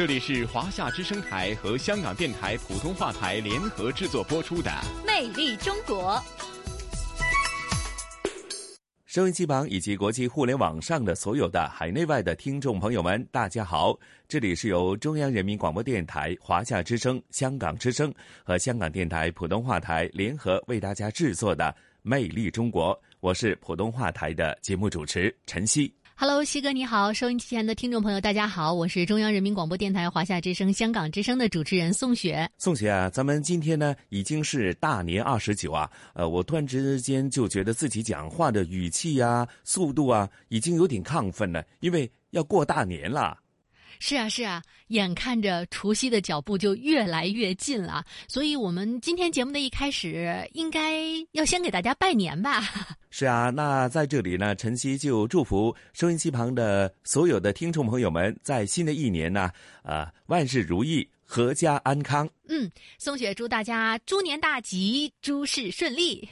这里是华夏之声台和香港电台普通话台联合制作播出的《魅力中国》。收音机旁以及国际互联网上的所有的海内外的听众朋友们，大家好！这里是由中央人民广播电台、华夏之声、香港之声和香港电台普通话台联合为大家制作的《魅力中国》，我是普通话台的节目主持陈曦。Hello，西哥你好，收音机前的听众朋友大家好，我是中央人民广播电台华夏之声、香港之声的主持人宋雪。宋雪啊，咱们今天呢已经是大年二十九啊，呃，我突然之间就觉得自己讲话的语气啊、速度啊，已经有点亢奋了，因为要过大年了。是啊，是啊，眼看着除夕的脚步就越来越近了，所以我们今天节目的一开始应该要先给大家拜年吧。是啊，那在这里呢，晨曦就祝福收音机旁的所有的听众朋友们，在新的一年呢，呃，万事如意，阖家安康。嗯，松雪祝大家猪年大吉，诸事顺利。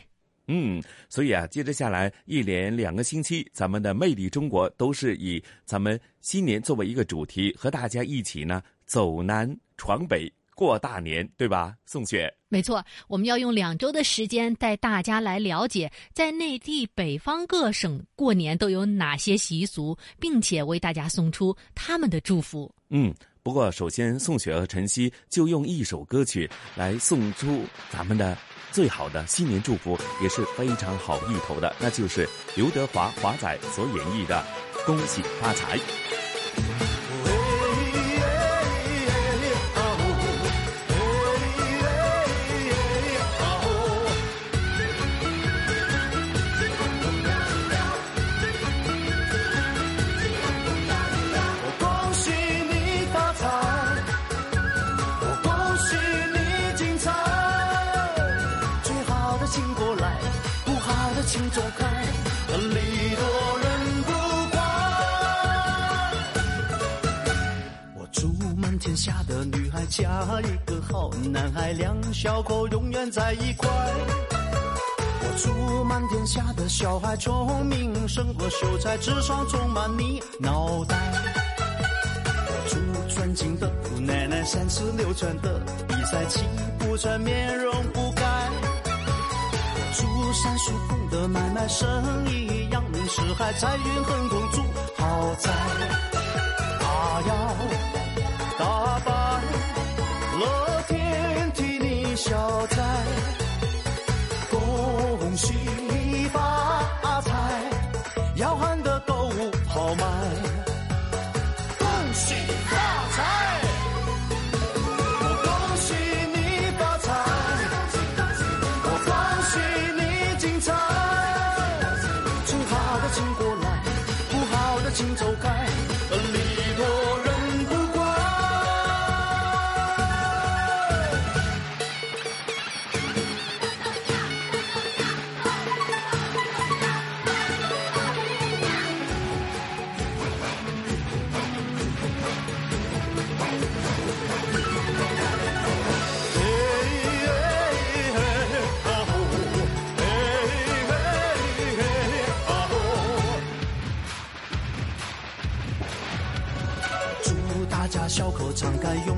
嗯，所以啊，接着下来一连两个星期，咱们的魅力中国都是以咱们新年作为一个主题，和大家一起呢走南闯北过大年，对吧？宋雪，没错，我们要用两周的时间带大家来了解，在内地北方各省过年都有哪些习俗，并且为大家送出他们的祝福。嗯，不过首先，宋雪和晨曦就用一首歌曲来送出咱们的。最好的新年祝福也是非常好意头的，那就是刘德华华仔所演绎的《恭喜发财》。下的女孩嫁一个好男孩，两小口永远在一块。我祝满天下的小孩聪明，胜过秀才，智商充满你脑袋。我祝尊敬的姑奶奶三十六转的比赛气不喘，面容不改。我祝三叔公的买卖生意扬名四海，财运亨通住豪宅。啊呀！大白，乐天替你消灾，恭喜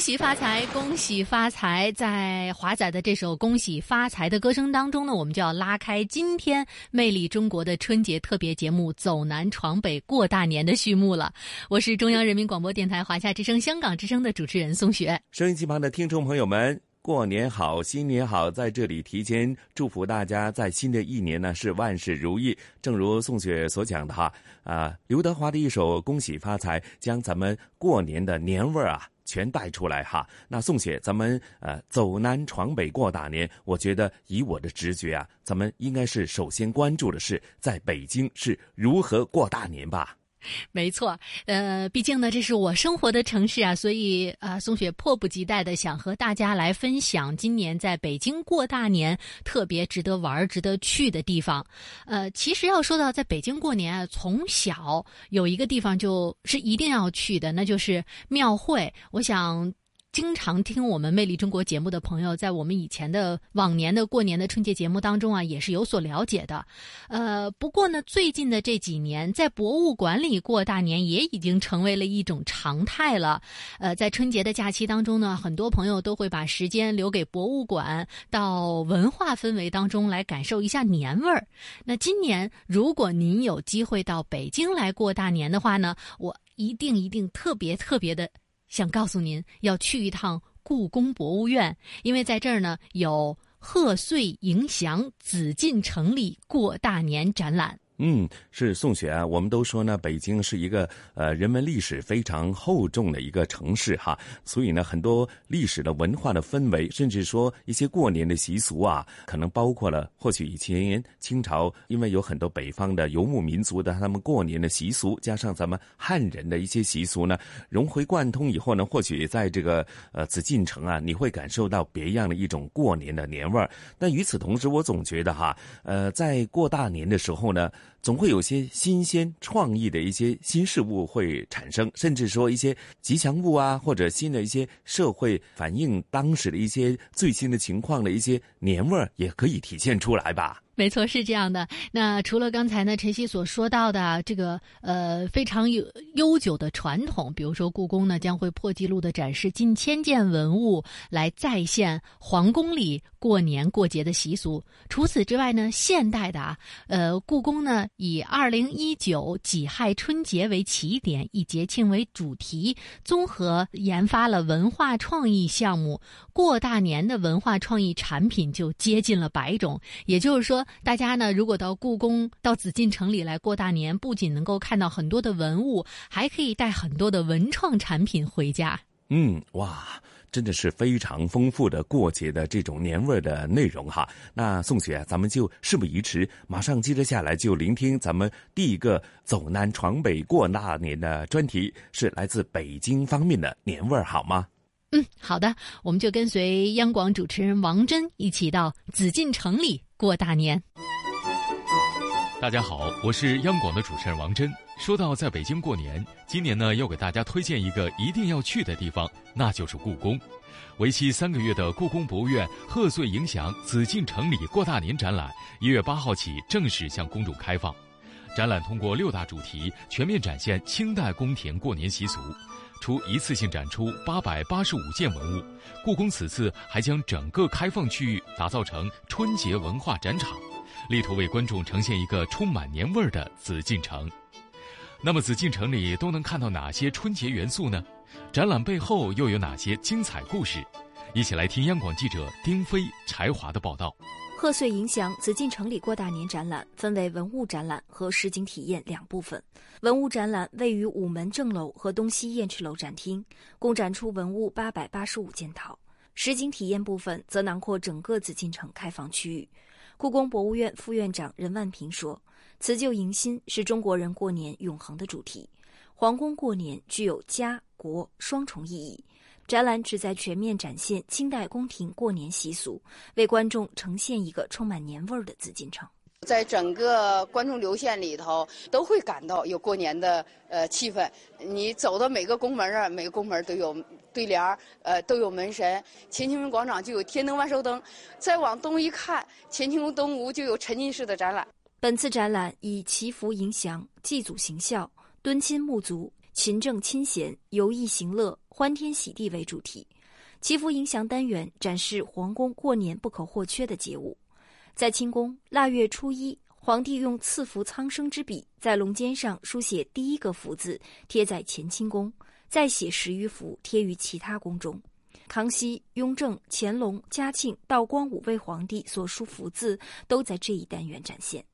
恭喜发财，恭喜发财！在华仔的这首《恭喜发财》的歌声当中呢，我们就要拉开今天《魅力中国》的春节特别节目“走南闯北过大年”的序幕了。我是中央人民广播电台华夏之声、香港之声的主持人宋雪。收音机旁的听众朋友们，过年好，新年好！在这里提前祝福大家，在新的一年呢是万事如意。正如宋雪所讲的哈，啊，刘德华的一首《恭喜发财》，将咱们过年的年味儿啊全带出来哈。那宋雪，咱们呃走南闯北过大年，我觉得以我的直觉啊，咱们应该是首先关注的是在北京是如何过大年吧。没错，呃，毕竟呢，这是我生活的城市啊，所以啊、呃，宋雪迫不及待的想和大家来分享今年在北京过大年特别值得玩、值得去的地方。呃，其实要说到在北京过年啊，从小有一个地方就是一定要去的，那就是庙会。我想。经常听我们《魅力中国》节目的朋友，在我们以前的往年的过年的春节节目当中啊，也是有所了解的。呃，不过呢，最近的这几年，在博物馆里过大年也已经成为了一种常态了。呃，在春节的假期当中呢，很多朋友都会把时间留给博物馆，到文化氛围当中来感受一下年味儿。那今年，如果您有机会到北京来过大年的话呢，我一定一定特别特别的。想告诉您要去一趟故宫博物院，因为在这儿呢有贺岁迎祥紫禁城里过大年展览。嗯，是宋雪啊。我们都说呢，北京是一个呃人文历史非常厚重的一个城市哈，所以呢，很多历史的文化的氛围，甚至说一些过年的习俗啊，可能包括了或许以前清朝，因为有很多北方的游牧民族的他们过年的习俗，加上咱们汉人的一些习俗呢，融会贯通以后呢，或许在这个呃紫禁城啊，你会感受到别样的一种过年的年味儿。但与此同时，我总觉得哈，呃，在过大年的时候呢。总会有些新鲜创意的一些新事物会产生，甚至说一些吉祥物啊，或者新的一些社会反映当时的一些最新的情况的一些年味儿，也可以体现出来吧。没错，是这样的。那除了刚才呢，晨曦所说到的这个呃非常有悠久的传统，比如说故宫呢将会破纪录的展示近千件文物，来再现皇宫里过年过节的习俗。除此之外呢，现代的啊，呃，故宫呢以二零一九己亥春节为起点，以节庆为主题，综合研发了文化创意项目。过大年的文化创意产品就接近了百种，也就是说。大家呢，如果到故宫、到紫禁城里来过大年，不仅能够看到很多的文物，还可以带很多的文创产品回家。嗯，哇，真的是非常丰富的过节的这种年味的内容哈。那宋雪，咱们就事不宜迟，马上接着下来就聆听咱们第一个走南闯北过大年的专题，是来自北京方面的年味儿，好吗？嗯，好的，我们就跟随央广主持人王珍一起到紫禁城里。过大年，大家好，我是央广的主持人王珍。说到在北京过年，今年呢要给大家推荐一个一定要去的地方，那就是故宫。为期三个月的故宫博物院贺岁迎祥紫禁城里过大年展览，一月八号起正式向公众开放。展览通过六大主题，全面展现清代宫廷过年习俗。除一次性展出八百八十五件文物，故宫此次还将整个开放区域打造成春节文化展场，力图为观众呈现一个充满年味儿的紫禁城。那么，紫禁城里都能看到哪些春节元素呢？展览背后又有哪些精彩故事？一起来听央广记者丁飞、柴华的报道。贺岁迎祥紫禁城里过大年展览分为文物展览和实景体验两部分。文物展览位于午门正楼和东西燕翅楼展厅，共展出文物八百八十五件套。实景体验部分则囊括整个紫禁城开放区域。故宫博物院副院长任万平说：“辞旧迎新是中国人过年永恒的主题，皇宫过年具有家国双重意义。”展览旨在全面展现清代宫廷过年习俗，为观众呈现一个充满年味儿的紫禁城。在整个观众流线里头，都会感到有过年的呃气氛。你走到每个宫门啊，每个宫门都有对联儿，呃，都有门神。乾清门广场就有天灯万寿灯，再往东一看，乾清宫东吴就有沉浸式的展览。本次展览以祈福迎祥、祭祖行孝、敦亲睦族、勤政亲贤、游艺行乐、欢天喜地为主题。祈福迎祥单元展示皇宫过年不可或缺的节物。在清宫腊月初一，皇帝用赐福苍生之笔在龙肩上书写第一个福字，贴在乾清宫，再写十余幅贴于其他宫中。康熙、雍正、乾隆、嘉庆、道光五位皇帝所书福字都在这一单元展现。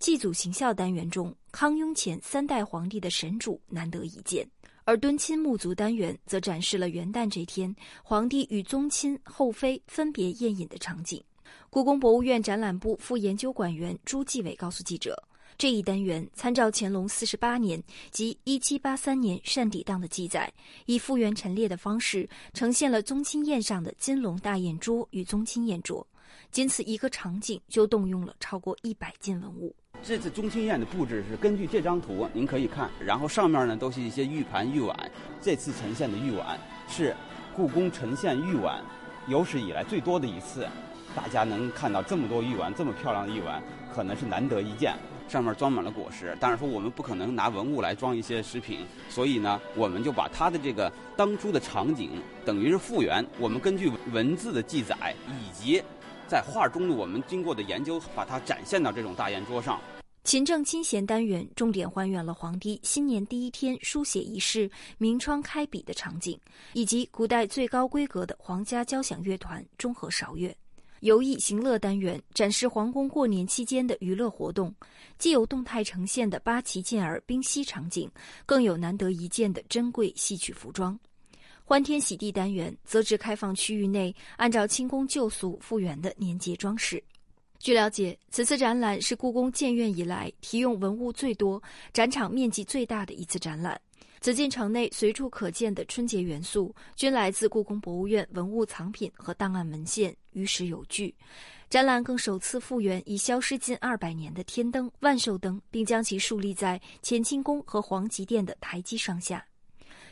祭祖行孝单元中，康雍乾三代皇帝的神主难得一见，而敦亲睦族单元则展示了元旦这天皇帝与宗亲后妃分别宴饮的场景。故宫博物院展览部副研究馆员朱继伟告诉记者：“这一单元参照乾隆四十八年及一七八三年善抵档的记载，以复原陈列的方式呈现了宗亲宴上的金龙大宴桌与宗亲宴桌。仅此一个场景，就动用了超过一百件文物。这次宗亲宴的布置是根据这张图，您可以看，然后上面呢都是一些玉盘玉碗。这次呈现的玉碗是故宫呈现玉碗有史以来最多的一次。”大家能看到这么多玉碗，这么漂亮的玉碗，可能是难得一见。上面装满了果实，但是说我们不可能拿文物来装一些食品，所以呢，我们就把它的这个当初的场景，等于是复原。我们根据文字的记载，以及在画中的我们经过的研究，把它展现到这种大宴桌上。勤政亲贤单元重点还原了皇帝新年第一天书写仪式明窗开笔的场景，以及古代最高规格的皇家交响乐团中和韶乐。游艺行乐单元展示皇宫过年期间的娱乐活动，既有动态呈现的八旗健儿冰嬉场景，更有难得一见的珍贵戏曲服装。欢天喜地单元则指开放区域内按照清宫旧俗复原的年节装饰。据了解，此次展览是故宫建院以来提用文物最多、展场面积最大的一次展览。紫禁城内随处可见的春节元素，均来自故宫博物院文物藏品和档案文献，于史有据。展览更首次复原已消失近二百年的天灯万寿灯，并将其树立在乾清宫和皇极殿的台基上下。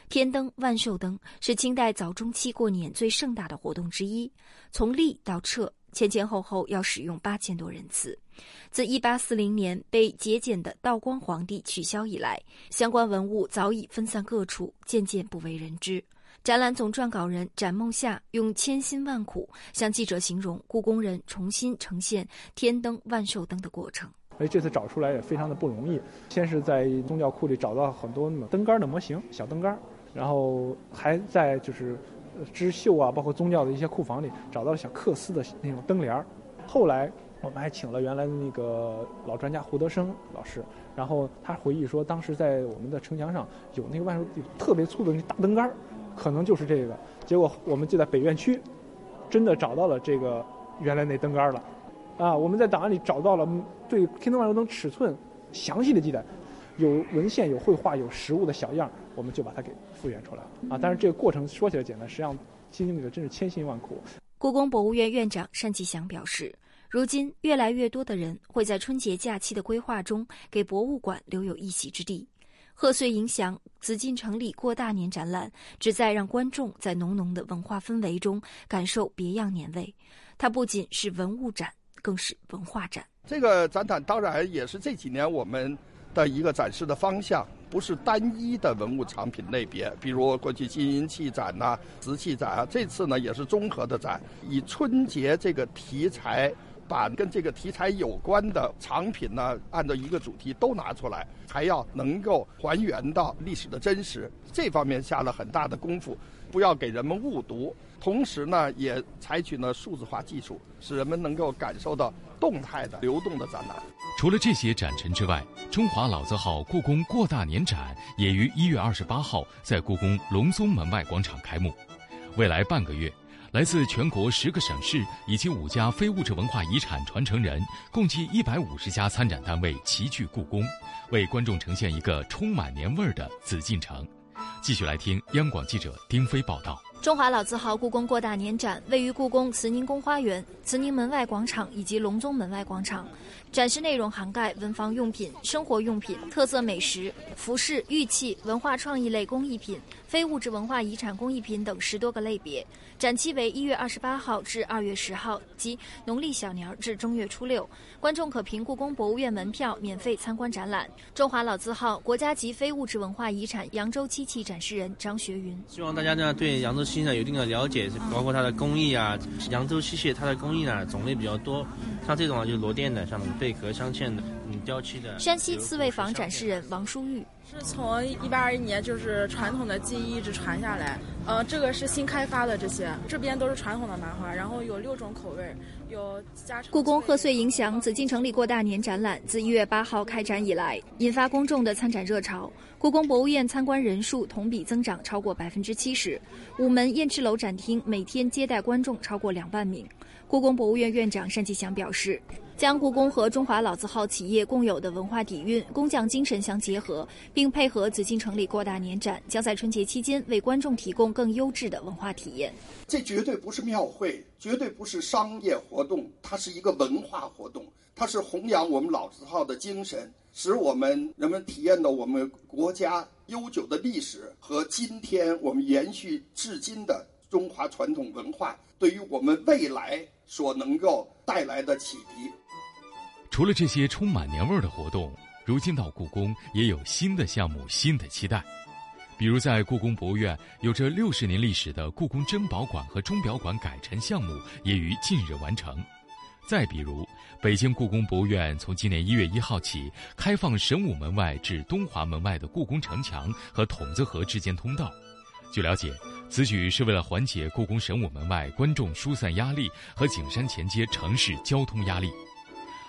天灯万寿灯是清代早中期过年最盛大的活动之一，从立到撤。前前后后要使用八千多人次。自一八四零年被节俭的道光皇帝取消以来，相关文物早已分散各处，渐渐不为人知。展览总撰稿人展梦夏用千辛万苦向记者形容故宫人重新呈现天灯万寿灯的过程。所以这次找出来也非常的不容易。先是在宗教库里找到很多灯杆的模型，小灯杆，然后还在就是。织绣啊，包括宗教的一些库房里找到了小缂丝的那种灯帘儿。后来我们还请了原来的那个老专家胡德生老师，然后他回忆说，当时在我们的城墙上有那个万寿特别粗的那大灯杆儿，可能就是这个。结果我们就在北院区真的找到了这个原来那灯杆儿了。啊，我们在档案里找到了对天灯万寿灯尺寸详细的记载，有文献、有绘画、有实物的小样，我们就把它给。复原出来啊！但是这个过程说起来简单，实际上经历的真是千辛万苦。故宫博物院院长单霁翔表示，如今越来越多的人会在春节假期的规划中给博物馆留有一席之地。贺岁迎祥紫禁城里过大年展览，旨在让观众在浓浓的文化氛围中感受别样年味。它不仅是文物展，更是文化展。这个展览当然也是这几年我们的一个展示的方向。不是单一的文物藏品类别，比如过去金银器展呐、瓷器展啊，这次呢也是综合的展，以春节这个题材，把跟这个题材有关的藏品呢，按照一个主题都拿出来，还要能够还原到历史的真实，这方面下了很大的功夫，不要给人们误读。同时呢，也采取了数字化技术，使人们能够感受到动态的、流动的展览。除了这些展陈之外，中华老字号故宫过大年展也于一月二十八号在故宫隆宗门外广场开幕。未来半个月，来自全国十个省市以及五家非物质文化遗产传承人，共计一百五十家参展单位齐聚故宫，为观众呈现一个充满年味儿的紫禁城。继续来听央广记者丁飞报道。中华老字号故宫过大年展位于故宫慈宁宫花园、慈宁门外广场以及隆宗门外广场。展示内容涵盖文房用品、生活用品、特色美食、服饰、玉器、文化创意类工艺品、非物质文化遗产工艺品等十多个类别。展期为一月二十八号至二月十号，即农历小年至正月初六。观众可凭故宫博物院门票免费参观展览。中华老字号国家级非物质文化遗产扬州漆器展示人张学云：希望大家呢对扬州漆器呢有一定的了解，包括它的工艺啊。扬州漆器它的工艺呢种类比较多，像这种啊就是螺钿的，像贝壳镶嵌的，嗯，雕漆的。山西刺猬坊展示人王淑玉。是从一八二一年就是传统的技艺一直传下来，呃，这个是新开发的这些，这边都是传统的麻花，然后有六种口味，有加。故宫贺岁迎祥紫禁城里过大年展览自一月八号开展以来，引发公众的参展热潮。故宫博物院参观人数同比增长超过百分之七十，午门燕翅楼展厅每天接待观众超过两万名。故宫博物院院长单霁翔表示。将故宫和中华老字号企业共有的文化底蕴、工匠精神相结合，并配合紫禁城里过大年展，将在春节期间为观众提供更优质的文化体验。这绝对不是庙会，绝对不是商业活动，它是一个文化活动，它是弘扬我们老字号的精神，使我们人们体验到我们国家悠久的历史和今天我们延续至今的中华传统文化，对于我们未来所能够带来的启迪。除了这些充满年味儿的活动，如今到故宫也有新的项目、新的期待。比如，在故宫博物院有着六十年历史的故宫珍宝馆和钟表馆改陈项目也于近日完成。再比如，北京故宫博物院从今年一月一号起开放神武门外至东华门外的故宫城墙和筒子河之间通道。据了解，此举是为了缓解故宫神武门外观众疏散压力和景山前街城市交通压力。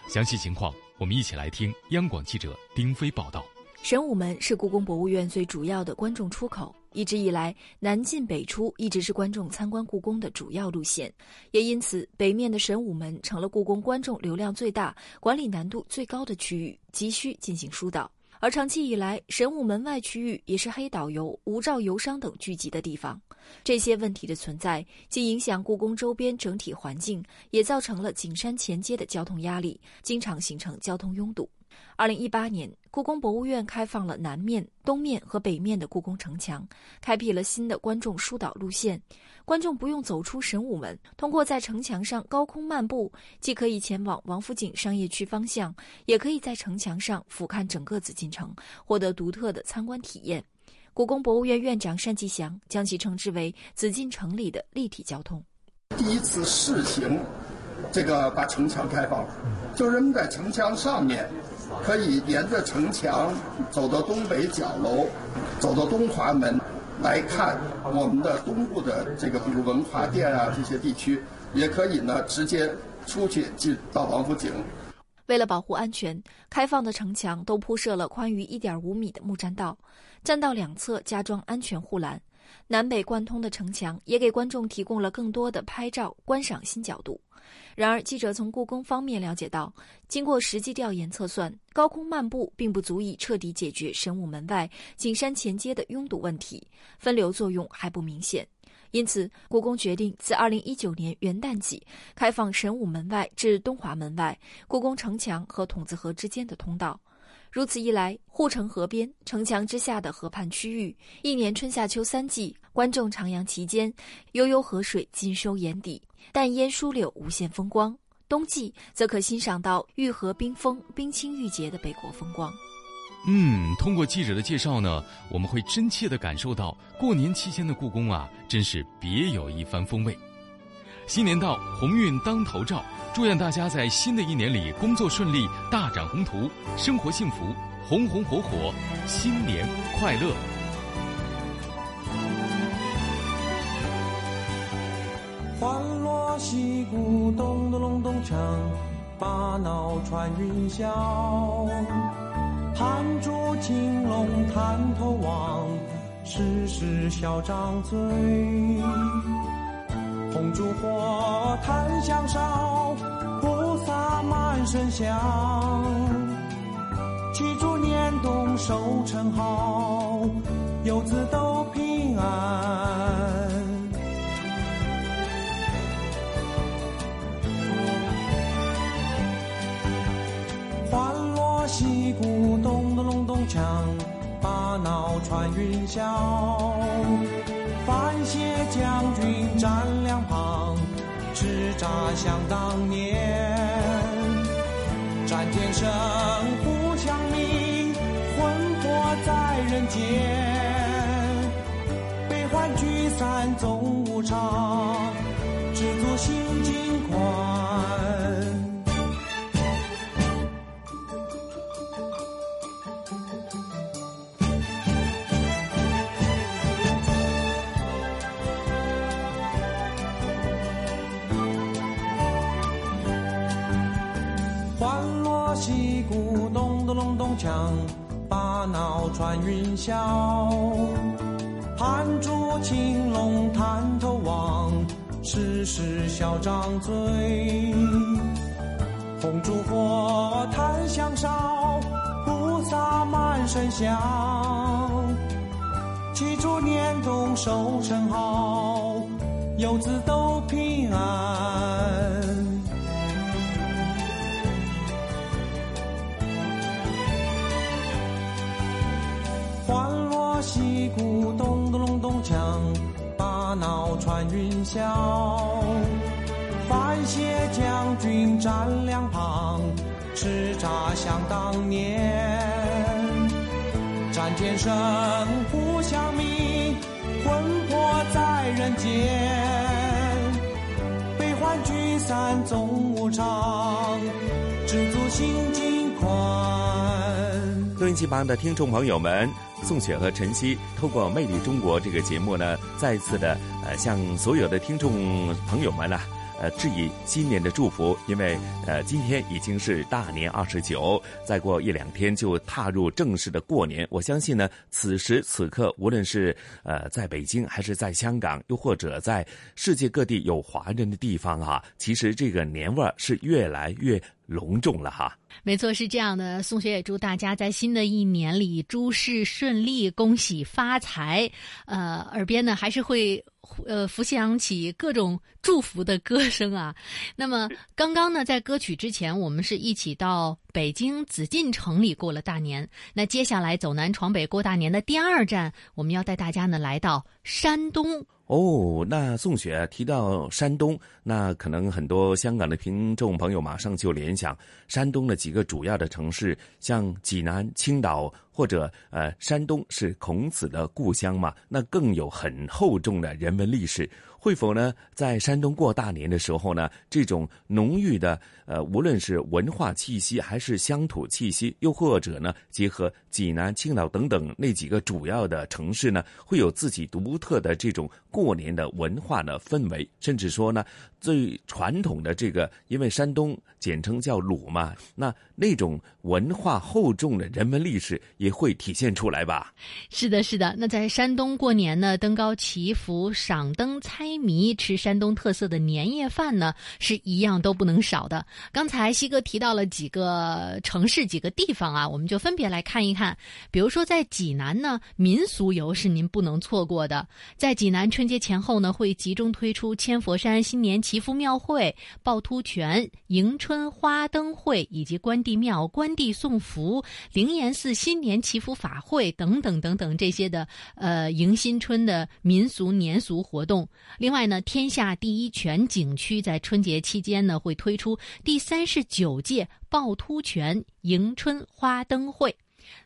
详细情况，我们一起来听央广记者丁飞报道。神武门是故宫博物院最主要的观众出口，一直以来南进北出一直是观众参观故宫的主要路线，也因此北面的神武门成了故宫观众流量最大、管理难度最高的区域，急需进行疏导。而长期以来，神武门外区域也是黑导游、无照游商等聚集的地方。这些问题的存在，既影响故宫周边整体环境，也造成了景山前街的交通压力，经常形成交通拥堵。二零一八年，故宫博物院开放了南面、东面和北面的故宫城墙，开辟了新的观众疏导路线。观众不用走出神武门，通过在城墙上高空漫步，既可以前往王府井商业区方向，也可以在城墙上俯瞰整个紫禁城，获得独特的参观体验。故宫博物院院长单霁翔将其称之为紫禁城里的立体交通。第一次试行，这个把城墙开放了，就人们在城墙上面。可以沿着城墙走到东北角楼，走到东华门，来看我们的东部的这个，比如文华殿啊这些地区，也可以呢直接出去进到王府井。为了保护安全，开放的城墙都铺设了宽于一点五米的木栈道，栈道两侧加装安全护栏，南北贯通的城墙也给观众提供了更多的拍照观赏新角度。然而，记者从故宫方面了解到，经过实际调研测算，高空漫步并不足以彻底解决神武门外景山前街的拥堵问题，分流作用还不明显。因此，故宫决定自二零一九年元旦起，开放神武门外至东华门外、故宫城墙和筒子河之间的通道。如此一来，护城河边、城墙之下的河畔区域，一年春夏秋三季，观众徜徉其间，悠悠河水尽收眼底，淡烟疏柳，无限风光；冬季则可欣赏到玉河冰封、冰清玉洁的北国风光。嗯，通过记者的介绍呢，我们会真切地感受到过年期间的故宫啊，真是别有一番风味。新年到，鸿运当头照。祝愿大家在新的一年里工作顺利，大展宏图，生活幸福，红红火火，新年快乐！欢锣喜鼓咚咚隆咚锵，把闹穿云霄。弹烛金龙探头望，时时笑张嘴。红烛火，檀香烧，菩萨满身香。祈祝年冬收成好，游子都平安。欢乐戏鼓，咚咚隆咚锵，把闹传云霄。感谢将军战。叱咤想当年。咚隆咚锵，把脑穿云霄。盘珠青龙探头望，时时笑张嘴。红烛火檀香烧，菩萨满身香。祈祝年冬收成好，游子都平安。把脑穿云霄。范谢将军站两旁，叱咤想当年。战天生，互相命，魂魄在人间。悲欢聚散总无常，知足心。音机旁的听众朋友们，宋雪和晨曦透过《魅力中国》这个节目呢，再次的呃向所有的听众朋友们呢、呃致以新年的祝福，因为呃今天已经是大年二十九，再过一两天就踏入正式的过年。我相信呢，此时此刻，无论是呃在北京还是在香港，又或者在世界各地有华人的地方哈、其实这个年味儿是越来越隆重了哈。没错，是这样的。宋雪也祝大家在新的一年里诸事顺利，恭喜发财。呃，耳边呢还是会呃浮想起各种祝福的歌声啊。那么刚刚呢，在歌曲之前，我们是一起到北京紫禁城里过了大年。那接下来走南闯北过大年的第二站，我们要带大家呢来到山东。哦，那宋雪提到山东，那可能很多香港的听众朋友马上就联想山东的几个主要的城市，像济南、青岛，或者呃，山东是孔子的故乡嘛，那更有很厚重的人文历史。会否呢，在山东过大年的时候呢，这种浓郁的呃，无论是文化气息还是乡土气息，又或者呢，结合济南、青岛等等那几个主要的城市呢，会有自己独特的这种过年的文化的氛围，甚至说呢，最传统的这个，因为山东简称叫鲁嘛，那那种文化厚重的人文历史也会体现出来吧？是的，是的。那在山东过年呢，登高祈福、赏灯、猜谜、吃山东特色的年夜饭呢，是一样都不能少的。刚才西哥提到了几个城市、几个地方啊，我们就分别来看一看。看比如说在济南呢，民俗游是您不能错过的。在济南春节前后呢，会集中推出千佛山新年祈福庙会、趵突泉迎春花灯会以及关帝庙关帝送福、灵岩寺新年祈福法会等等等等这些的呃迎新春的民俗年俗活动。另外呢，天下第一泉景区在春节期间呢会推出第三十九届趵突泉迎春花灯会。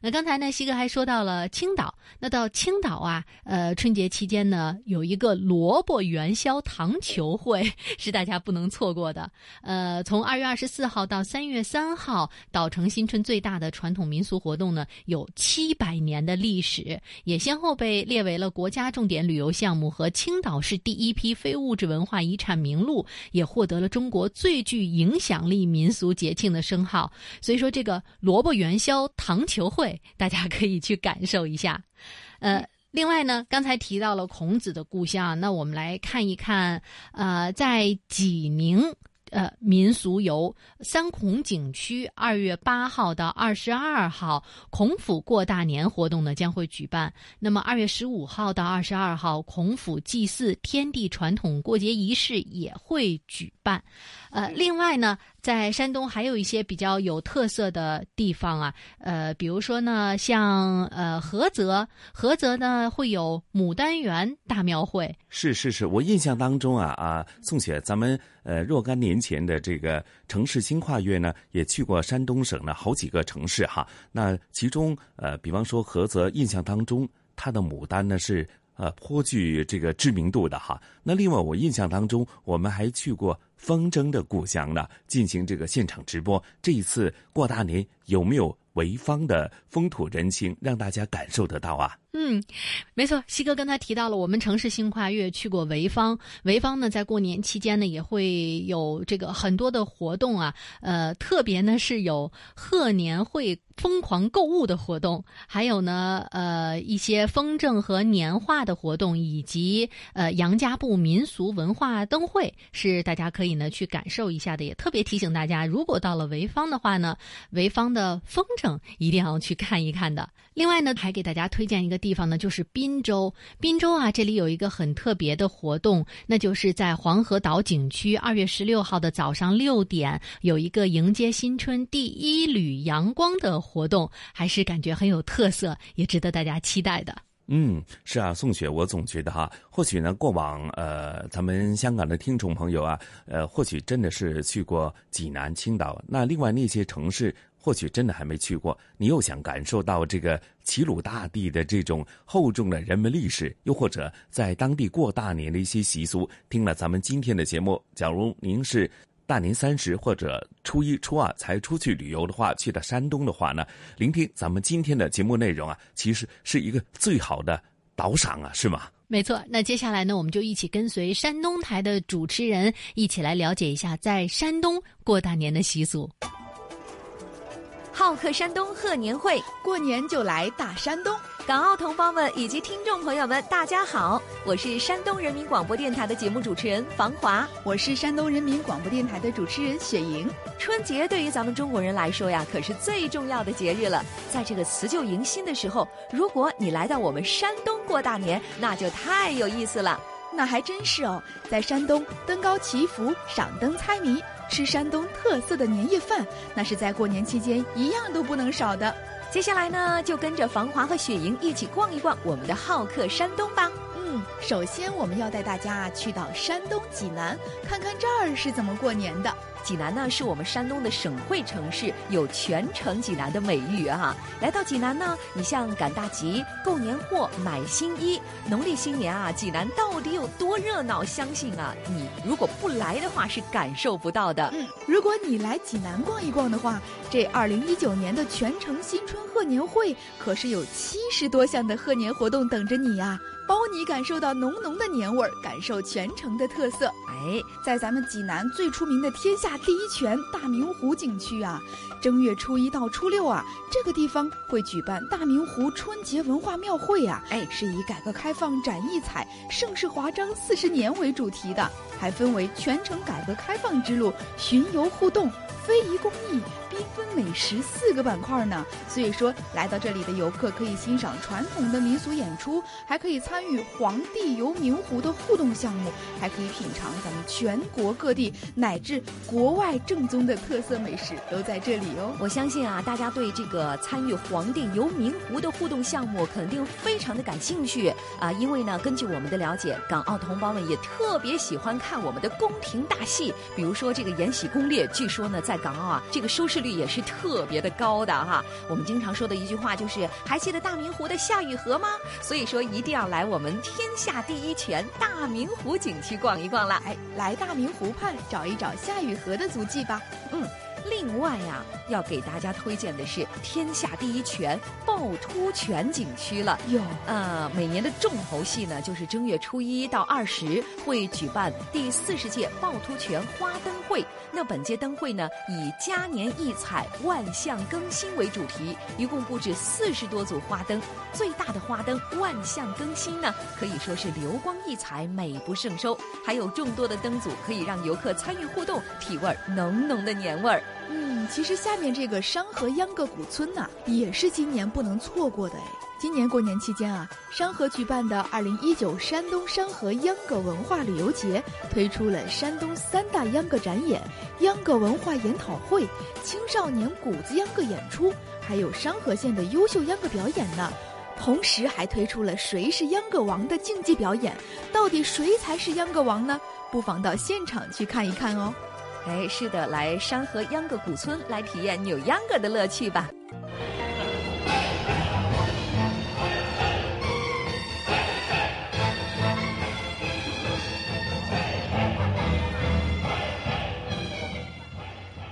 那刚才呢，西哥还说到了青岛。那到青岛啊，呃，春节期间呢，有一个萝卜元宵糖球会 是大家不能错过的。呃，从二月二十四号到三月三号，岛城新春最大的传统民俗活动呢，有七百年的历史，也先后被列为了国家重点旅游项目和青岛市第一批非物质文化遗产名录，也获得了中国最具影响力民俗节庆的称号。所以说，这个萝卜元宵糖球会，大家可以去感受一下。呃，另外呢，刚才提到了孔子的故乡，那我们来看一看，呃，在济宁。呃，民俗游三孔景区二月八号到二十二号孔府过大年活动呢将会举办。那么二月十五号到二十二号孔府祭祀天地传统过节仪式也会举办。呃，另外呢，在山东还有一些比较有特色的地方啊，呃，比如说呢，像呃菏泽，菏泽呢会有牡丹园大庙会。是是是，我印象当中啊啊，宋雪，咱们呃若干年前的这个城市新跨越呢，也去过山东省的好几个城市哈。那其中呃，比方说菏泽，印象当中它的牡丹呢是。呃，颇具这个知名度的哈。那另外，我印象当中，我们还去过风筝的故乡呢，进行这个现场直播。这一次过大年，有没有潍坊的风土人情让大家感受得到啊？嗯，没错，西哥刚才提到了我们城市新跨越去过潍坊，潍坊呢在过年期间呢也会有这个很多的活动啊，呃，特别呢是有贺年会疯狂购物的活动，还有呢呃一些风筝和年画的活动，以及呃杨家埠民俗文化灯会是大家可以呢去感受一下的，也特别提醒大家，如果到了潍坊的话呢，潍坊的风筝一定要去看一看的。另外呢，还给大家推荐一个。地方呢，就是滨州。滨州啊，这里有一个很特别的活动，那就是在黄河岛景区，二月十六号的早上六点，有一个迎接新春第一缕阳光的活动，还是感觉很有特色，也值得大家期待的。嗯，是啊，宋雪，我总觉得哈，或许呢，过往呃，咱们香港的听众朋友啊，呃，或许真的是去过济南、青岛，那另外那些城市。或许真的还没去过，你又想感受到这个齐鲁大地的这种厚重的人文历史，又或者在当地过大年的一些习俗，听了咱们今天的节目，假如您是大年三十或者初一、初二才出去旅游的话，去到山东的话呢，聆听咱们今天的节目内容啊，其实是一个最好的导赏啊，是吗？没错，那接下来呢，我们就一起跟随山东台的主持人，一起来了解一下在山东过大年的习俗。好客山东贺年会，过年就来大山东。港澳同胞们以及听众朋友们，大家好，我是山东人民广播电台的节目主持人房华，我是山东人民广播电台的主持人雪莹。春节对于咱们中国人来说呀，可是最重要的节日了。在这个辞旧迎新的时候，如果你来到我们山东过大年，那就太有意思了。那还真是哦，在山东登高祈福、赏灯猜谜。吃山东特色的年夜饭，那是在过年期间一样都不能少的。接下来呢，就跟着房华和雪莹一起逛一逛我们的好客山东吧。首先我们要带大家去到山东济南，看看这儿是怎么过年的。济南呢，是我们山东的省会城市，有“全城济南”的美誉啊！来到济南呢，你像赶大集、购年货、买新衣，农历新年啊，济南到底有多热闹？相信啊，你如果不来的话，是感受不到的。嗯，如果你来济南逛一逛的话，这二零一九年的全城新春贺年会，可是有七十多项的贺年活动等着你呀！包你感受到浓浓的年味儿，感受全城的特色。哎，在咱们济南最出名的天下第一泉大明湖景区啊，正月初一到初六啊，这个地方会举办大明湖春节文化庙会啊。哎，是以改革开放展异彩、盛世华章四十年为主题的，还分为全程改革开放之路、巡游互动、非遗工艺。缤纷美食四个板块呢，所以说来到这里的游客可以欣赏传统的民俗演出，还可以参与皇帝游明湖的互动项目，还可以品尝咱们全国各地乃至国外正宗的特色美食，都在这里我相信啊，大家对这个参与皇帝游明湖的互动项目肯定非常的感兴趣啊，因为呢，根据我们的了解，港澳同胞们也特别喜欢看我们的宫廷大戏，比如说这个《延禧攻略》，据说呢，在港澳啊，这个收视。率也是特别的高的哈，我们经常说的一句话就是，还记得大明湖的夏雨荷吗？所以说一定要来我们天下第一泉大明湖景区逛一逛啦！哎，来大明湖畔找一找夏雨荷的足迹吧。嗯。另外呀，要给大家推荐的是天下第一泉趵突泉景区了。哟，呃，每年的重头戏呢，就是正月初一到二十会举办第四十届趵突泉花灯会。那本届灯会呢，以嘉年异彩、万象更新为主题，一共布置四十多组花灯。最大的花灯万象更新呢，可以说是流光溢彩，美不胜收。还有众多的灯组可以让游客参与互动，体味浓浓的年味儿。嗯，其实下面这个商河秧歌古村呐，也是今年不能错过的哎。今年过年期间啊，山河举办的二零一九山东山河秧歌文化旅游节推出了山东三大秧歌展演、秧歌文化研讨会、青少年谷子秧歌演出，还有山河县的优秀秧歌表演呢。同时还推出了“谁是秧歌王”的竞技表演，到底谁才是秧歌王呢？不妨到现场去看一看哦。哎，是的，来山河秧歌古村来体验扭秧歌的乐趣吧。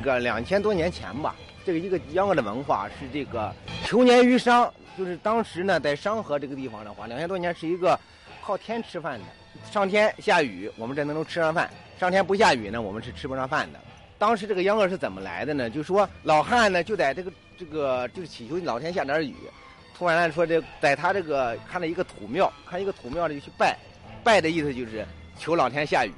个两千多年前吧，这个一个秧歌的文化是这个求年于商，就是当时呢在商河这个地方的话，两千多年是一个靠天吃饭的，上天下雨我们这能能吃上饭，上天不下雨呢我们是吃不上饭的。当时这个秧歌是怎么来的呢？就说老汉呢就在这个这个就是祈求老天下点雨，突然说这在他这个看了一个土庙，看一个土庙里去拜，拜的意思就是求老天下雨，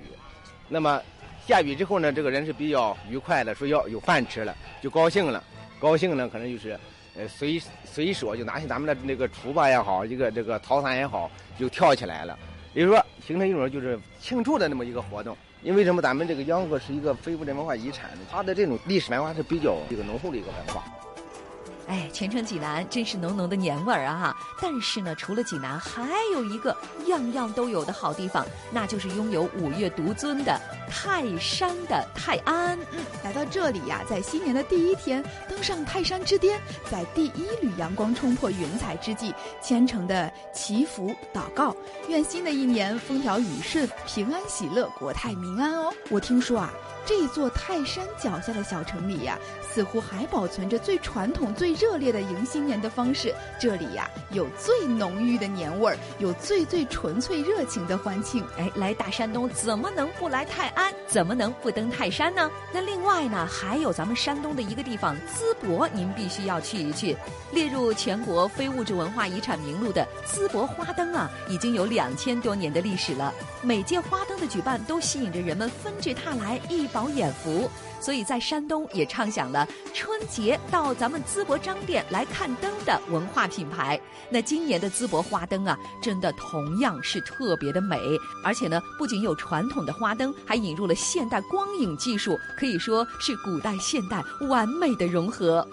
那么。下雨之后呢，这个人是比较愉快的，说要有饭吃了，就高兴了。高兴呢，可能就是，呃，随随手就拿起咱们的那个锄把也好，一个这个陶伞也好，就跳起来了。也就是说，形成一种就是庆祝的那么一个活动。因为什么？咱们这个秧歌是一个非物质文化遗产，它的这种历史文化是比较这个浓厚的一个文化。哎，全城济南真是浓浓的年味儿啊！但是呢，除了济南，还有一个样样都有的好地方，那就是拥有五岳独尊的泰山的泰安。嗯，来到这里呀，在新年的第一天，登上泰山之巅，在第一缕阳光冲破云彩之际，虔诚的祈福祷告，愿新的一年风调雨顺、平安喜乐、国泰民安哦。我听说啊。这座泰山脚下的小城里呀，似乎还保存着最传统、最热烈的迎新年的方式。这里呀，有最浓郁的年味儿，有最最纯粹热情的欢庆。哎，来大山东怎么能不来泰安？怎么能不登泰山呢？那另外呢，还有咱们山东的一个地方淄博，您必须要去一去。列入全国非物质文化遗产名录的淄博花灯啊，已经有两千多年的历史了。每届花灯的举办都吸引着人们纷至沓来，一饱眼福。所以在山东也畅想了春节到咱们淄博张店来看灯的文化品牌。那今年的淄博花灯啊，真的同样是特别的美，而且呢，不仅有传统的花灯，还引入了现代光影技术，可以说是古代现代完美的融合。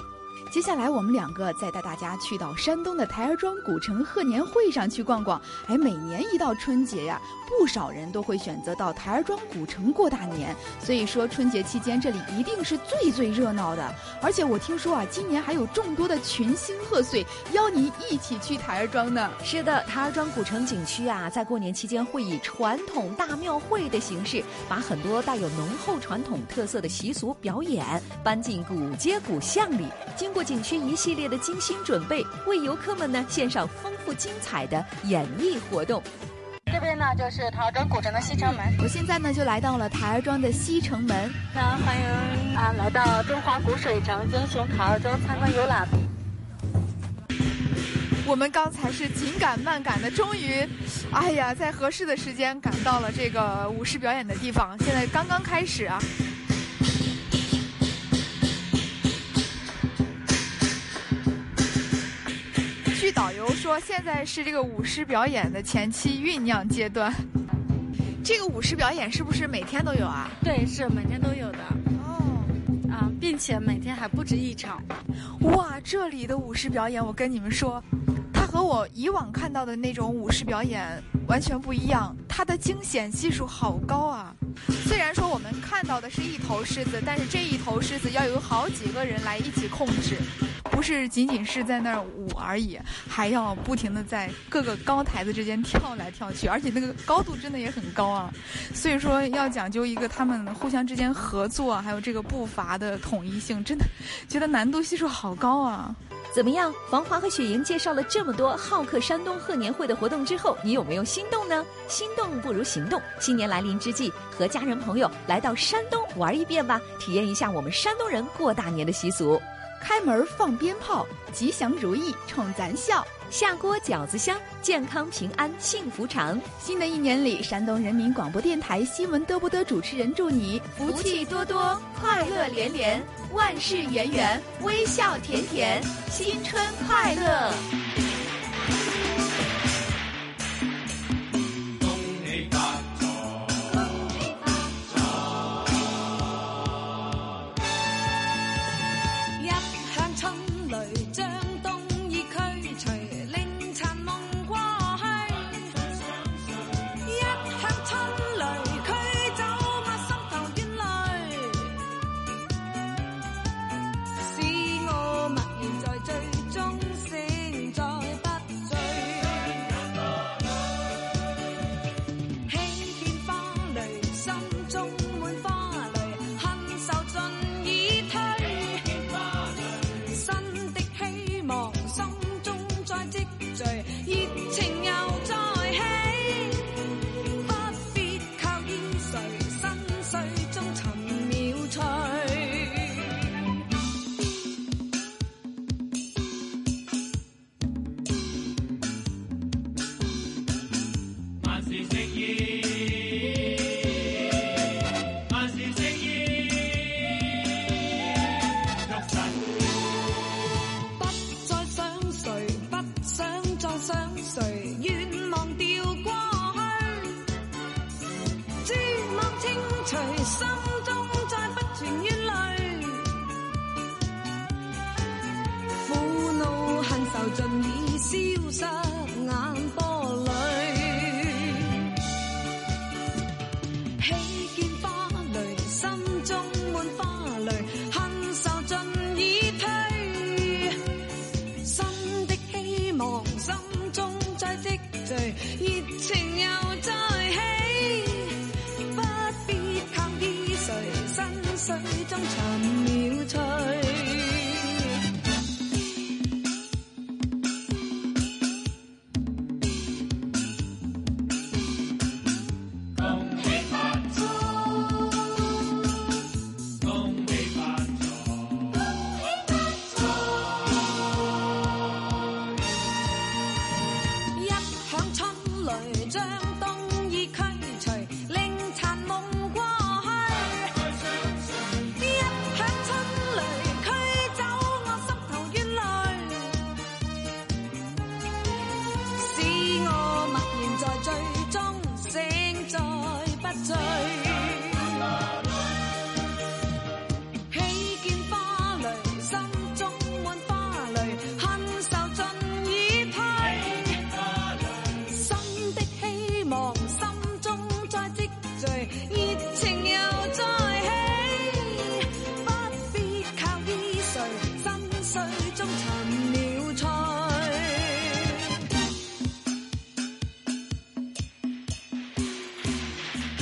接下来，我们两个再带大家去到山东的台儿庄古城贺年会上去逛逛。哎，每年一到春节呀，不少人都会选择到台儿庄古城过大年。所以说，春节期间这里一定是最最热闹的。而且我听说啊，今年还有众多的群星贺岁，邀您一起去台儿庄呢。是的，台儿庄古城景区啊，在过年期间会以传统大庙会的形式，把很多带有浓厚传统特色的习俗表演搬进古街古巷里，经过。景区一系列的精心准备，为游客们呢献上丰富精彩的演艺活动。这边呢就是台儿庄古城的西城门。我现在呢就来到了台儿庄的西城门。那欢迎啊来到中华古水城英雄台儿庄参观游览。我们刚才是紧赶慢赶的，终于，哎呀，在合适的时间赶到了这个舞狮表演的地方。现在刚刚开始啊。说，现在是这个舞狮表演的前期酝酿阶段。这个舞狮表演是不是每天都有啊？对，是每天都有的。哦，啊，并且每天还不止一场。哇，这里的舞狮表演，我跟你们说，它和我以往看到的那种舞狮表演完全不一样，它的惊险系数好高啊！虽然说我们看到的是一头狮子，但是这一头狮子要有好几个人来一起控制。不是仅仅是在那儿舞而已，还要不停的在各个高台子之间跳来跳去，而且那个高度真的也很高啊。所以说要讲究一个他们互相之间合作，还有这个步伐的统一性，真的觉得难度系数好高啊。怎么样？黄华和雪莹介绍了这么多好客山东贺年会的活动之后，你有没有心动呢？心动不如行动。新年来临之际，和家人朋友来到山东玩一遍吧，体验一下我们山东人过大年的习俗。开门放鞭炮，吉祥如意冲咱笑；下锅饺子香，健康平安幸福长。新的一年里，山东人民广播电台新闻嘚不嘚主持人祝你福气多多，快乐连连，万事圆圆，微笑甜甜，新春快乐。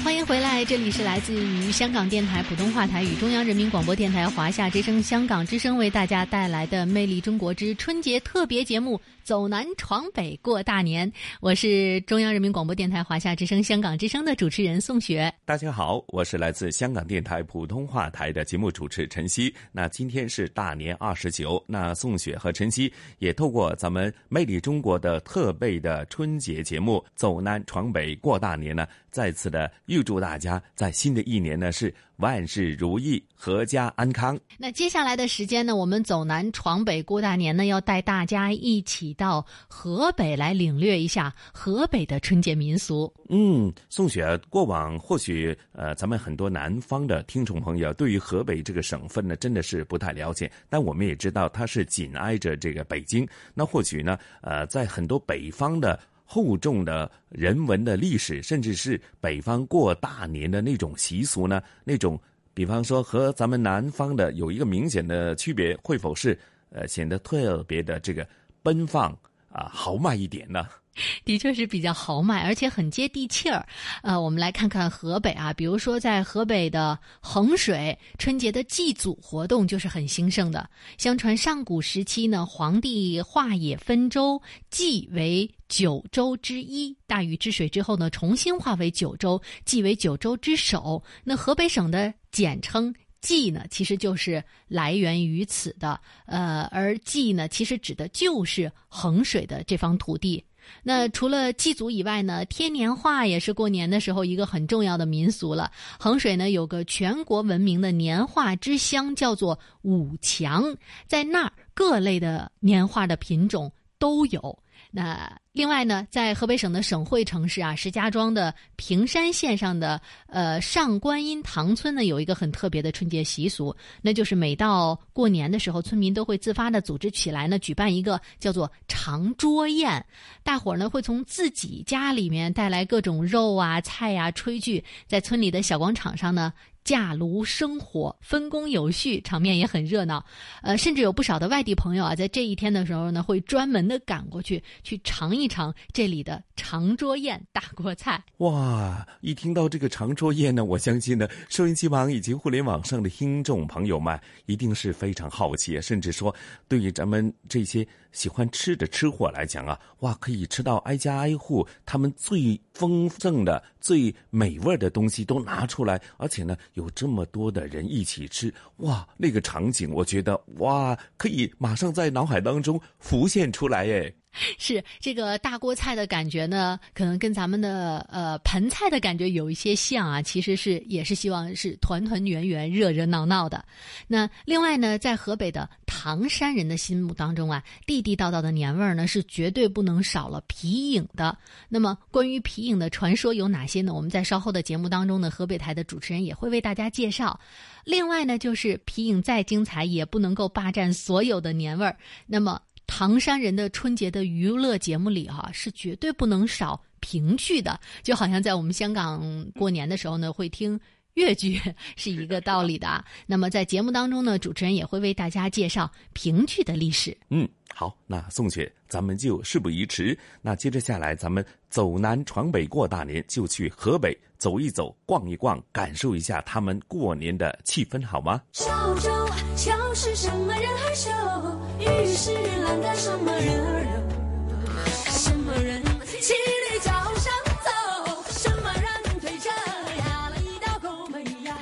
欢迎回来，这里是来自于香港电台普通话台与中央人民广播电台华夏之声、香港之声为大家带来的《魅力中国之春节特别节目》。走南闯北过大年，我是中央人民广播电台华夏之声、香港之声的主持人宋雪。大家好，我是来自香港电台普通话台的节目主持陈曦。那今天是大年二十九，那宋雪和陈曦也透过咱们《魅力中国》的特备的春节节目《走南闯北过大年》呢，再次的预祝大家在新的一年呢是万事如意、阖家安康。那接下来的时间呢，我们走南闯北郭大年呢，要带大家一起到河北来领略一下河北的春节民俗。嗯，宋雪，过往或许呃，咱们很多南方的听众朋友对于河北这个省份呢，真的是不太了解。但我们也知道它是紧挨着这个北京，那或许呢，呃，在很多北方的厚重的人文的历史，甚至是北方过大年的那种习俗呢，那种，比方说和咱们南方的有一个明显的区别，会否是呃显得特别的这个奔放啊豪迈一点呢？的确是比较豪迈，而且很接地气儿。呃，我们来看看河北啊，比如说在河北的衡水，春节的祭祖活动就是很兴盛的。相传上古时期呢，皇帝化野分州，祭为九州之一。大禹治水之后呢，重新划为九州，祭为九州之首。那河北省的简称。祭呢，其实就是来源于此的，呃，而祭呢，其实指的就是衡水的这方土地。那除了祭祖以外呢，贴年画也是过年的时候一个很重要的民俗了。衡水呢有个全国闻名的年画之乡，叫做武强，在那儿各类的年画的品种都有。那另外呢，在河北省的省会城市啊，石家庄的平山县上的呃上观音堂村呢，有一个很特别的春节习俗，那就是每到过年的时候，村民都会自发的组织起来呢，举办一个叫做长桌宴。大伙儿呢会从自己家里面带来各种肉啊、菜啊、炊具，在村里的小广场上呢。架炉生火，分工有序，场面也很热闹。呃，甚至有不少的外地朋友啊，在这一天的时候呢，会专门的赶过去，去尝一尝这里的长桌宴大锅菜。哇！一听到这个长桌宴呢，我相信呢，收音机旁以及互联网上的听众朋友们一定是非常好奇，甚至说，对于咱们这些喜欢吃的吃货来讲啊，哇，可以吃到挨家挨户，他们最丰盛的、最美味的东西都拿出来，而且呢。有这么多的人一起吃，哇，那个场景，我觉得哇，可以马上在脑海当中浮现出来耶。是这个大锅菜的感觉呢，可能跟咱们的呃盆菜的感觉有一些像啊。其实是也是希望是团团圆圆、热热闹闹的。那另外呢，在河北的唐山人的心目当中啊，地地道道的年味儿呢是绝对不能少了皮影的。那么关于皮影的传说有哪些呢？我们在稍后的节目当中呢，河北台的主持人也会为大家介绍。另外呢，就是皮影再精彩，也不能够霸占所有的年味儿。那么唐山人的春节的娱乐节目里哈、是绝对不能少评剧的，就好像在我们香港过年的时候呢，会听。粤剧是一个道理的啊。那么在节目当中呢，主持人也会为大家介绍评剧的历史。嗯，好，那宋雪，咱们就事不宜迟，那接着下来，咱们走南闯北过大年，就去河北走一走、逛一逛，感受一下他们过年的气氛，好吗？小周，小是什么人害羞？雨是懒得什么人儿有？什么人骑驴脚上走？什么人推着呀了一道沟门呀？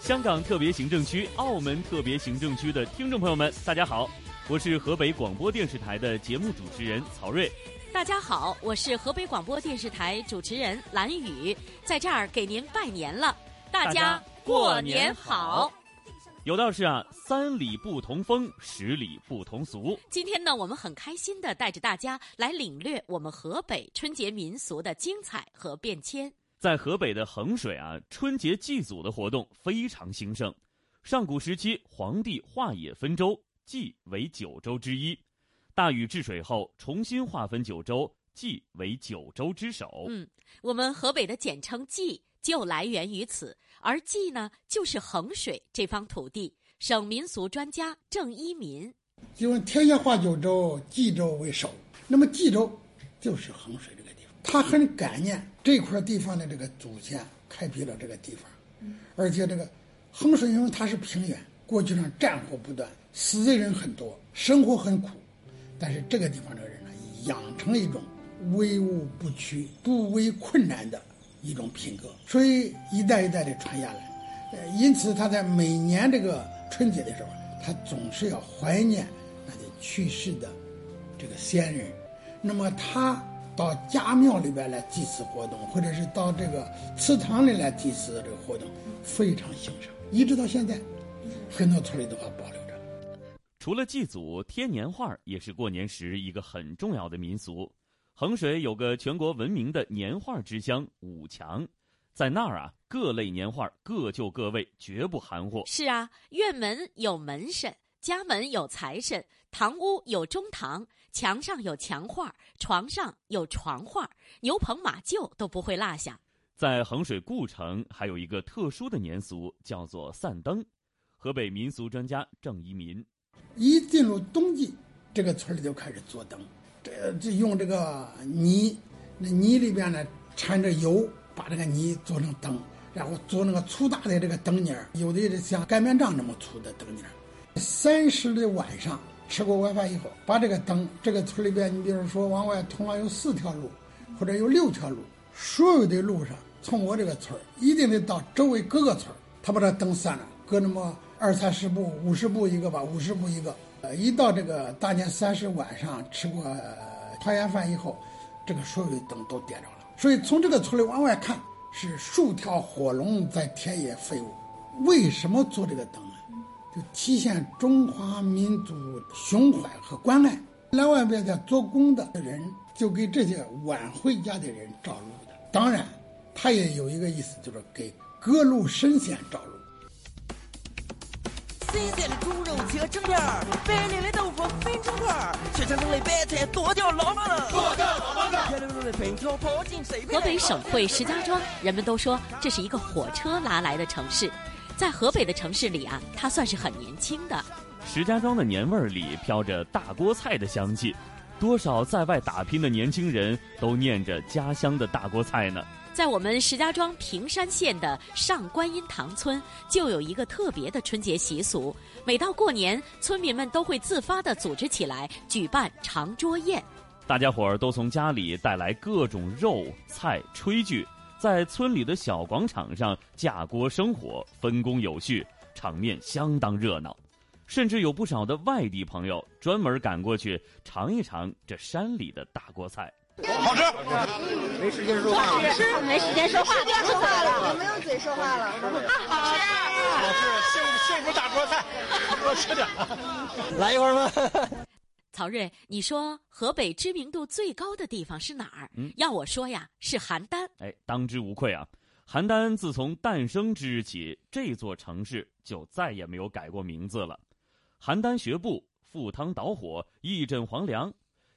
香港特别行政区、澳门特别行政区的听众朋友们，大家好，我是河北广播电视台的节目主持人曹瑞。大家好，我是河北广播电视台主持人蓝宇，在这儿给您拜年了，大家过年好。有道是啊，三里不同风，十里不同俗。今天呢，我们很开心的带着大家来领略我们河北春节民俗的精彩和变迁。在河北的衡水啊，春节祭祖的活动非常兴盛。上古时期，皇帝化野分州，祭为九州之一。大禹治水后，重新划分九州，冀为九州之首。嗯，我们河北的简称冀就来源于此，而冀呢，就是衡水这方土地。省民俗专家郑一民，因为天下划九州，冀州为首。那么冀州就是衡水这个地方，他很感念这块地方的这个祖先开辟了这个地方，而且这个衡水因为它是平原，过去上战火不断，死的人很多，生活很苦。但是这个地方的人呢，养成了一种威武不屈、不畏困难的一种品格，所以一代一代的传下来。呃，因此他在每年这个春节的时候，他总是要怀念那些去世的这个先人。那么他到家庙里边来祭祀活动，或者是到这个祠堂里来祭祀的这个活动，非常兴盛，一直到现在，很多村里都还保留。除了祭祖，贴年画也是过年时一个很重要的民俗。衡水有个全国闻名的年画之乡武强，在那儿啊，各类年画各就各位，绝不含糊。是啊，院门有门神，家门有财神，堂屋有中堂，墙上有墙画，床上有床画，牛棚马厩都不会落下。在衡水故城还有一个特殊的年俗，叫做散灯。河北民俗专家郑一民，一进入冬季，这个村里就开始做灯，这这用这个泥，那泥里边呢掺着油，把这个泥做成灯，然后做那个粗大的这个灯捻，有的是像擀面杖那么粗的灯捻。三十的晚上吃过晚饭以后，把这个灯，这个村里边，你比如说往外通往有四条路，或者有六条路，所有的路上，从我这个村一定得到周围各个村，他把这灯散了，搁那么二三十步、五十步一个吧，五十步一个。呃，一到这个大年三十晚上吃过、团圆饭以后，这个所有的灯都点着了。所以从这个村里往外看，是数条火龙在田野飞舞。为什么做这个灯呢？就体现中华民族胸怀和关爱。来外边在做工的人，就给这些晚回家的人照路的。当然，他也有一个意思，就是给各路神仙照路。新鲜的猪肉切成片儿，白嫩的豆腐分成块儿，切成种类白菜剁掉老麻了，剁掉老麻了，甜溜溜的粉条跑进水河北省会石家庄，人们都说这是一个火车拉来的城市，在河北的城市里啊，它算是很年轻的。石家庄的年味儿里飘着大锅菜的香气，多少在外打拼的年轻人都念着家乡的大锅菜呢。在我们石家庄平山县的上观音堂村，就有一个特别的春节习俗。每到过年，村民们都会自发地组织起来举办长桌宴。大家伙儿都从家里带来各种肉菜炊具，在村里的小广场上架锅生火，分工有序，场面相当热闹。甚至有不少的外地朋友专门赶过去尝一尝这山里的大锅菜。好吃，没时间说话好吃，没时间说话不要说话了，我没有嘴说话了。好吃，好吃，幸幸福大锅菜，多吃点，来一会儿吧？曹睿，你说河北知名度最高的地方是哪儿？嗯要我说呀，是邯郸。哎，当之无愧啊！邯郸自从诞生之日起，这座城市就再也没有改过名字了。邯郸学步赴汤蹈火、义震黄粱，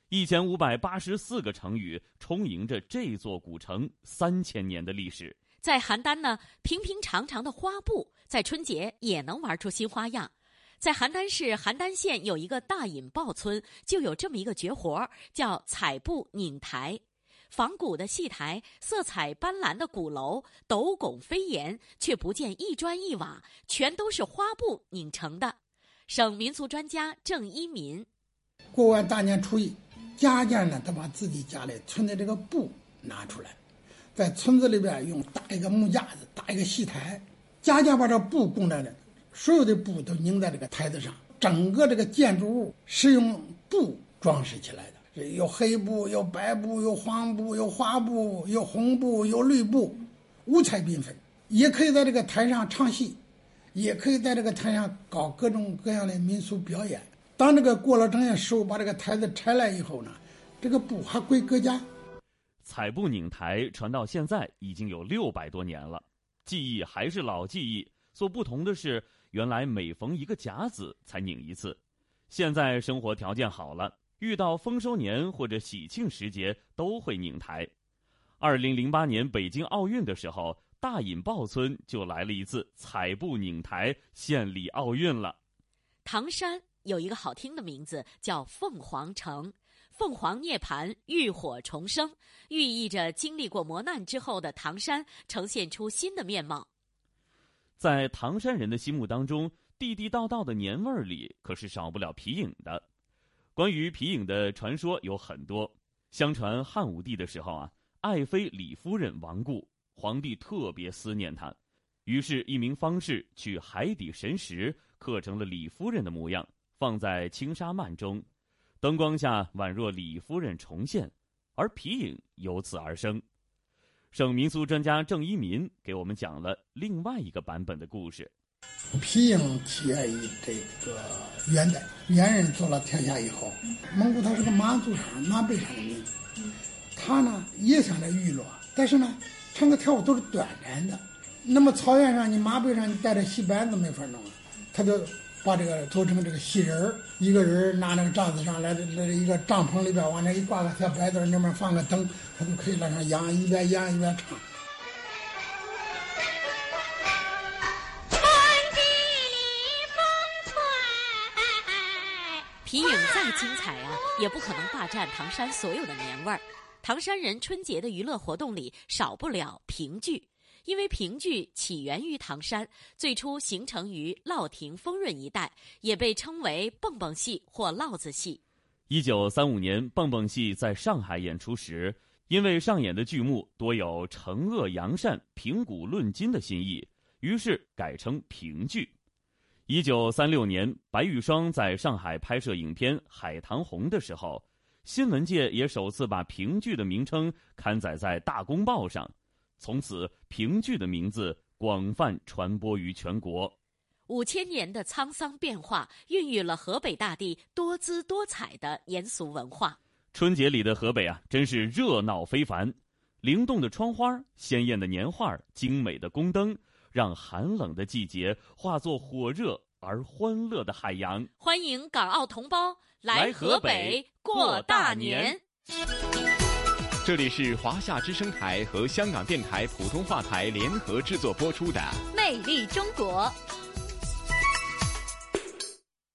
一千五百八十四个成语充盈着这座古城三千年的历史。在邯郸呢，平平常常的花布在春节也能玩出新花样。在邯郸市邯郸县有一个大引豹村，就有这么一个绝活，叫彩布拧台。仿古的戏台，色彩斑斓的鼓楼，斗拱飞檐，却不见一砖一瓦，全都是花布拧成的。省民俗专家郑一民，过完大年初一，家家呢都把自己家里存的这个布拿出来，在村子里边用搭一个木架子，搭一个戏台，家家把这布供在那，所有的布都拧在这个台子上，整个这个建筑物是用布装饰起来的。有黑布，有白布，有黄布，有花布，有红布，有绿布，五彩缤纷。也可以在这个台上唱戏，也可以在这个台上搞各种各样的民俗表演。当这个过了正月十五，把这个台子拆了以后呢，这个布还归各家。彩布拧台传到现在已经有六百多年了，技艺还是老技艺，所不同的是，原来每逢一个甲子才拧一次，现在生活条件好了。遇到丰收年或者喜庆时节，都会拧台。二零零八年北京奥运的时候，大引豹村就来了一次彩布拧台献礼奥运了。唐山有一个好听的名字叫凤凰城，凤凰涅槃，浴火重生，寓意着经历过磨难之后的唐山呈现出新的面貌。在唐山人的心目当中，地地道道的年味儿里，可是少不了皮影的。关于皮影的传说有很多。相传汉武帝的时候啊，爱妃李夫人亡故，皇帝特别思念他，于是，一名方士去海底神石刻成了李夫人的模样，放在青纱幔中，灯光下宛若李夫人重现，而皮影由此而生。省民俗专家郑一民给我们讲了另外一个版本的故事。皮影起源于这个元代，元人做了天下以后，蒙古他是个马祖上马背上的民族，他呢也想着娱乐，但是呢唱歌跳舞都是短暂的。那么草原上你马背上你带着戏班子没法弄，他就把这个做成这个戏人儿，一个人拿那个帐子上来，那一个帐篷里边往那一挂个小白子，那边放个灯，他就可以在那养，一边演一边唱。皮影再精彩啊，也不可能霸占唐山所有的年味儿。唐山人春节的娱乐活动里少不了评剧，因为评剧起源于唐山，最初形成于乐亭、丰润一带，也被称为蹦蹦戏或烙子戏。一九三五年，蹦蹦戏在上海演出时，因为上演的剧目多有惩恶扬善、评古论今的新意，于是改称评剧。一九三六年，白玉霜在上海拍摄影片《海棠红》的时候，新闻界也首次把评剧的名称刊载在《大公报》上，从此评剧的名字广泛传播于全国。五千年的沧桑变化，孕育了河北大地多姿多彩的年俗文化。春节里的河北啊，真是热闹非凡，灵动的窗花、鲜艳的年画、精美的宫灯。让寒冷的季节化作火热而欢乐的海洋。欢迎港澳同胞来河北过大年。这里是华夏之声台和香港电台普通话台联合制作播出的《魅力中国》。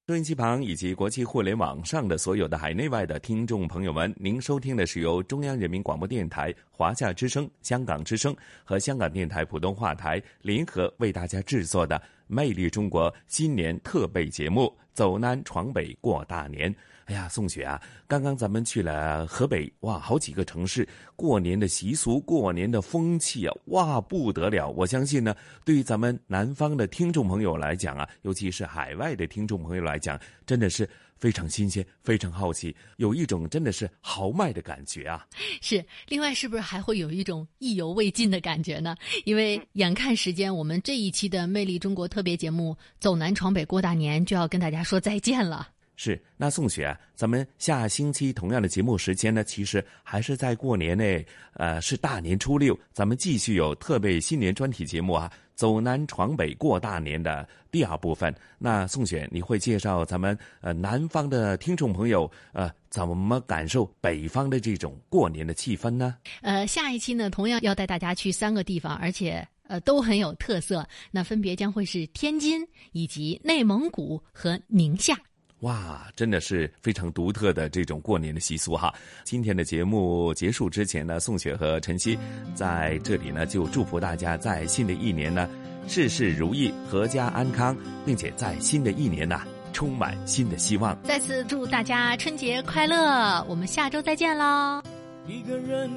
收音机旁以及国际互联网上的所有的海内外的听众朋友们，您收听的是由中央人民广播电台、华夏之声、香港之声和香港电台普通话台联合为大家制作的《魅力中国》新年特备节目《走南闯北过大年》。哎呀，宋雪啊，刚刚咱们去了河北，哇，好几个城市过年的习俗、过年的风气啊，哇，不得了！我相信呢，对于咱们南方的听众朋友来讲啊，尤其是海外的听众朋友来讲，真的是非常新鲜、非常好奇，有一种真的是豪迈的感觉啊！是，另外是不是还会有一种意犹未尽的感觉呢？因为眼看时间，我们这一期的《魅力中国》特别节目《走南闯北过大年》就要跟大家说再见了。是，那宋雪啊，咱们下星期同样的节目时间呢，其实还是在过年内，呃，是大年初六，咱们继续有特备新年专题节目啊，走南闯北过大年的第二部分。那宋雪，你会介绍咱们呃南方的听众朋友呃怎么感受北方的这种过年的气氛呢？呃，下一期呢，同样要带大家去三个地方，而且呃都很有特色。那分别将会是天津、以及内蒙古和宁夏。哇，真的是非常独特的这种过年的习俗哈！今天的节目结束之前呢，宋雪和晨曦在这里呢就祝福大家在新的一年呢事事如意、阖家安康，并且在新的一年呢充满新的希望。再次祝大家春节快乐！我们下周再见喽。一个人